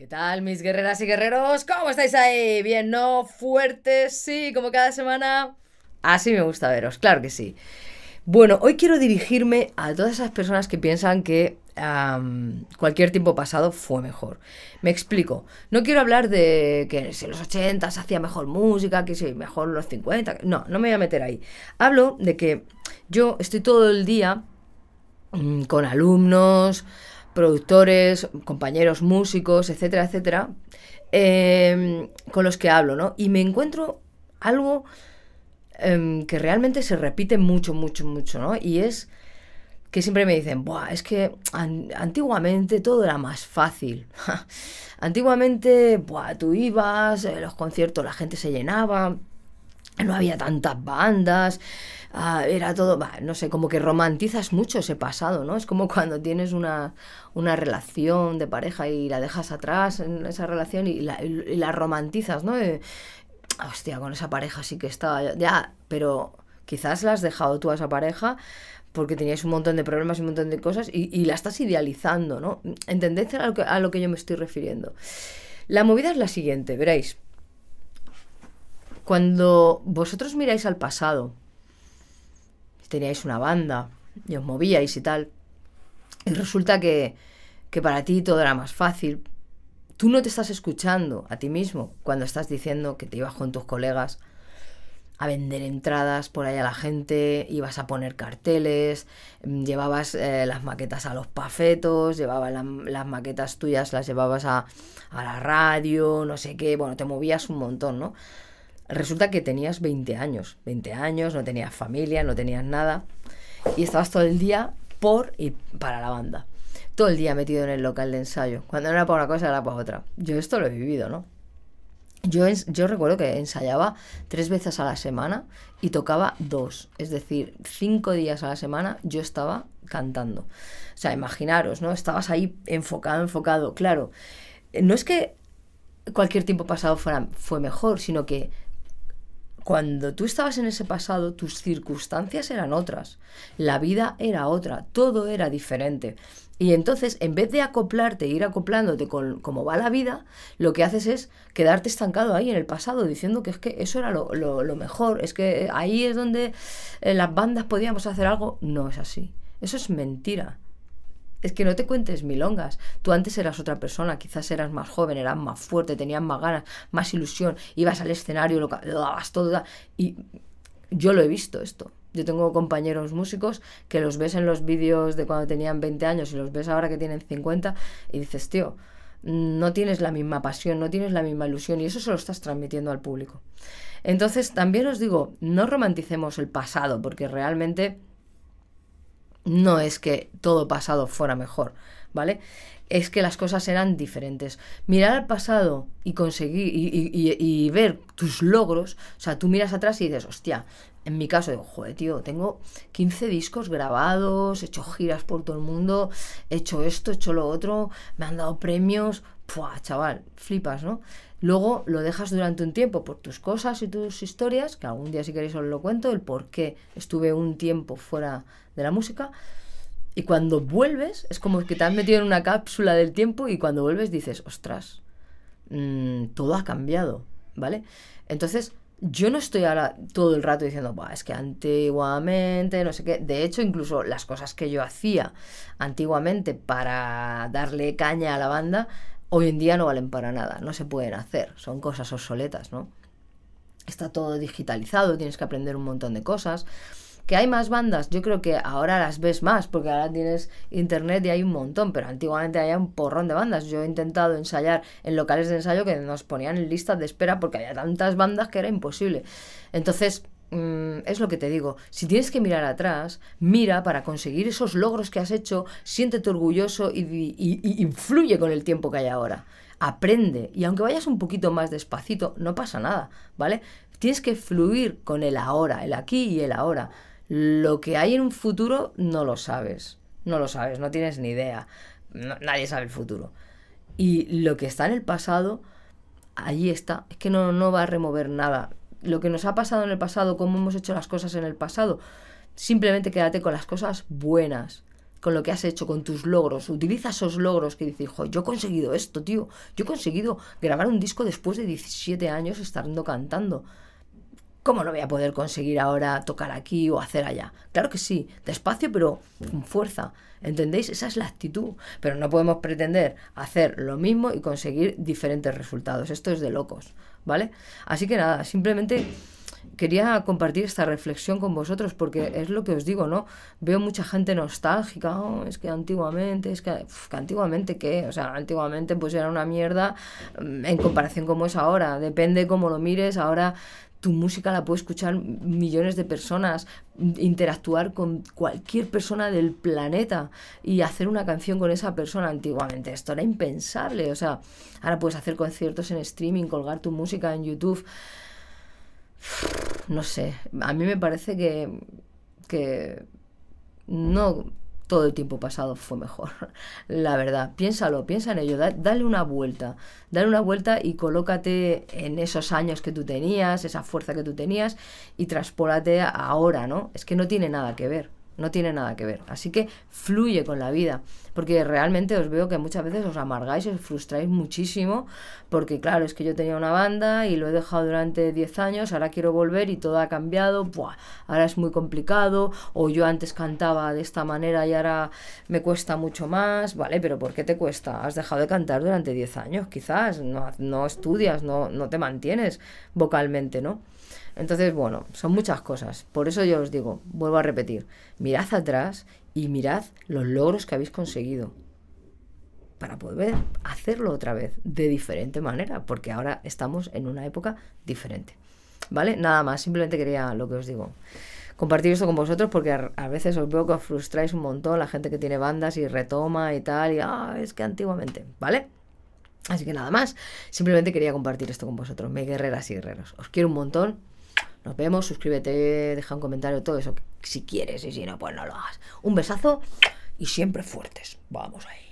¿Qué tal, mis guerreras y guerreros? ¿Cómo estáis ahí? ¿Bien, no? ¿Fuertes? Sí, como cada semana. Así me gusta veros, claro que sí. Bueno, hoy quiero dirigirme a todas esas personas que piensan que cualquier tiempo pasado fue mejor. Me explico. No quiero hablar de que si en los 80 se hacía mejor música, que si mejor los 50. No, no me voy a meter ahí. Hablo de que yo estoy todo el día mm, con alumnos, productores, compañeros músicos, etcétera, etcétera, eh, con los que hablo, ¿no? Y me encuentro algo eh, que realmente se repite mucho, mucho, mucho, ¿no? Y es que siempre me dicen, Buah, es que an antiguamente todo era más fácil. antiguamente, buah, tú ibas, eh, los conciertos, la gente se llenaba, no había tantas bandas, uh, era todo, no sé, como que romantizas mucho ese pasado, ¿no? Es como cuando tienes una, una relación de pareja y la dejas atrás en esa relación y la, y romantizas, ¿no? Y, hostia, con esa pareja sí que estaba, ya, pero quizás la has dejado tú a esa pareja porque teníais un montón de problemas y un montón de cosas y, y la estás idealizando, ¿no? ¿Entendéis a lo, que, a lo que yo me estoy refiriendo? La movida es la siguiente, veréis. Cuando vosotros miráis al pasado, teníais una banda y os movíais y tal, y resulta que, que para ti todo era más fácil, tú no te estás escuchando a ti mismo cuando estás diciendo que te ibas con tus colegas a vender entradas por ahí a la gente, ibas a poner carteles, llevabas eh, las maquetas a los pafetos, llevabas la, las maquetas tuyas, las llevabas a, a la radio, no sé qué, bueno, te movías un montón, ¿no? Resulta que tenías 20 años, 20 años, no tenías familia, no tenías nada, y estabas todo el día por y para la banda. Todo el día metido en el local de ensayo. Cuando no era para una cosa, era para otra. Yo esto lo he vivido, ¿no? Yo, yo recuerdo que ensayaba tres veces a la semana y tocaba dos. Es decir, cinco días a la semana yo estaba cantando. O sea, imaginaros, ¿no? Estabas ahí enfocado, enfocado. Claro, no es que cualquier tiempo pasado fuera, fue mejor, sino que cuando tú estabas en ese pasado, tus circunstancias eran otras, la vida era otra, todo era diferente. Y entonces, en vez de acoplarte, ir acoplándote con cómo va la vida, lo que haces es quedarte estancado ahí en el pasado, diciendo que es que eso era lo mejor, es que ahí es donde eh, las bandas podíamos hacer algo. No es así. Eso es mentira. Es que no te cuentes milongas. Tú antes eras otra persona, quizás eras más joven, eras más fuerte, tenías más ganas, más ilusión, ibas al escenario, lo, lo dabas todo. Y yo lo he visto esto. Yo tengo compañeros músicos que los ves en los vídeos de cuando tenían 20 años y los ves ahora que tienen 50 y dices, tío, no tienes la misma pasión, no tienes la misma ilusión y eso se lo estás transmitiendo al público. Entonces, también os digo, no romanticemos el pasado porque realmente no es que todo pasado fuera mejor, ¿vale? Es que las cosas eran diferentes. Mirar al pasado y conseguir y, ver tus logros, o sea, tú miras atrás y dices, hostia, en mi caso digo, joder, tío, tengo 15 discos grabados, he hecho giras por todo el mundo, he hecho esto, he hecho lo otro, me han dado premios, ¡Puah, chaval, flipas, ¿no? Luego lo dejas durante un tiempo por tus cosas y tus historias, que algún día si queréis os lo cuento, el por qué estuve un tiempo fuera de la música. Y cuando vuelves, es como que te has metido en una cápsula del tiempo y cuando vuelves dices, ostras, mmm, todo ha cambiado, ¿vale? Entonces, yo no estoy ahora todo el rato diciendo, es que antiguamente, no sé qué. De hecho, incluso las cosas que yo hacía antiguamente para darle caña a la banda, hoy en día no valen para nada, no se pueden hacer, son cosas obsoletas, ¿no? Está todo digitalizado, tienes que aprender un montón de cosas. Que hay más bandas, yo creo que ahora las ves más, porque ahora tienes internet y hay un montón, pero antiguamente había un porrón de bandas. Yo he intentado ensayar en locales de ensayo que nos ponían en listas de espera porque había tantas bandas que era imposible. Entonces, mmm, es lo que te digo, si tienes que mirar atrás, mira para conseguir esos logros que has hecho, siéntete orgulloso y, y, influye con el tiempo que hay ahora. Aprende y aunque vayas un poquito más despacito, no pasa nada, ¿vale? Tienes que fluir con el ahora, el aquí y el ahora. Lo que hay en un futuro no lo sabes. No lo sabes, no tienes ni idea. Nadie sabe el futuro. Y lo que está en el pasado, allí está. Es que no, no va a remover nada. Lo que nos ha pasado en el pasado, cómo hemos hecho las cosas en el pasado, simplemente quédate con las cosas buenas. con lo que has hecho, con tus logros. Utiliza esos logros que dices, hijo, yo he conseguido esto, tío. Yo he conseguido grabar un disco después de 17 años estando cantando. ¿Cómo no voy a poder conseguir ahora tocar aquí o hacer allá? Claro que sí, despacio pero con fuerza. ¿Entendéis? Esa es la actitud. Pero no podemos pretender hacer lo mismo y conseguir diferentes resultados. Esto es de locos, ¿vale? Así que nada, simplemente quería compartir esta reflexión con vosotros porque es lo que os digo, ¿no? Veo mucha gente nostálgica, oh, es que antiguamente, es que, que, antiguamente qué, o sea, antiguamente pues era una mierda mm, en comparación como es ahora, depende cómo lo mires, ahora tu música la puede escuchar millones de personas, interactuar con cualquier persona del planeta y hacer una canción con esa persona antiguamente. Esto era impensable. O sea, ahora puedes hacer conciertos en streaming, colgar tu música en YouTube. No sé, a mí me parece que, que no todo el tiempo pasado fue mejor. La verdad, piénsalo, piensa en ello, dale una vuelta, dale una vuelta y colócate en esos años que tú tenías, esa fuerza que tú tenías y transpórate ahora, ¿no? Es que no tiene nada que ver no tiene nada que ver. Así que fluye con la vida, porque realmente os veo que muchas veces os amargáis, os frustráis muchísimo, porque claro, es que yo tenía una banda y lo he dejado durante 10 años, ahora quiero volver y todo ha cambiado, Buah, ahora es muy complicado, o yo antes cantaba de esta manera y ahora me cuesta mucho más, ¿vale? Pero ¿por qué te cuesta? Has dejado de cantar durante 10 años, quizás, no, no estudias, no, no te mantienes vocalmente, ¿no? Entonces, bueno, son muchas cosas. Por eso yo os digo, vuelvo a repetir, mirad atrás y mirad los logros que habéis conseguido para poder hacerlo otra vez de diferente manera, porque ahora estamos en una época diferente. ¿Vale? Nada más, simplemente quería lo que os digo. Compartir esto con vosotros porque a, veces os veo que os frustráis un montón la gente que tiene bandas y retoma y tal, y ah, es que antiguamente, ¿vale? Así que nada más, simplemente quería compartir esto con vosotros, me guerreras y guerreros. Os quiero un montón, nos vemos, suscríbete, deja un comentario, todo eso si quieres y si no, pues no lo hagas. Un besazo y siempre fuertes. Vamos ahí.